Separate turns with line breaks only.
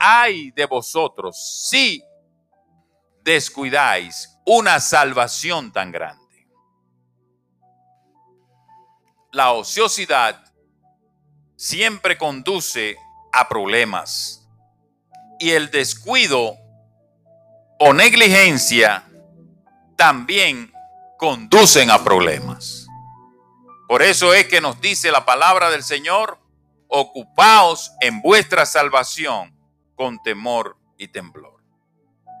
hay de vosotros si descuidáis una salvación tan grande. La ociosidad siempre conduce a problemas y el descuido o negligencia también conducen a problemas. Por eso es que nos dice la palabra del Señor, ocupaos en vuestra salvación con temor y temblor.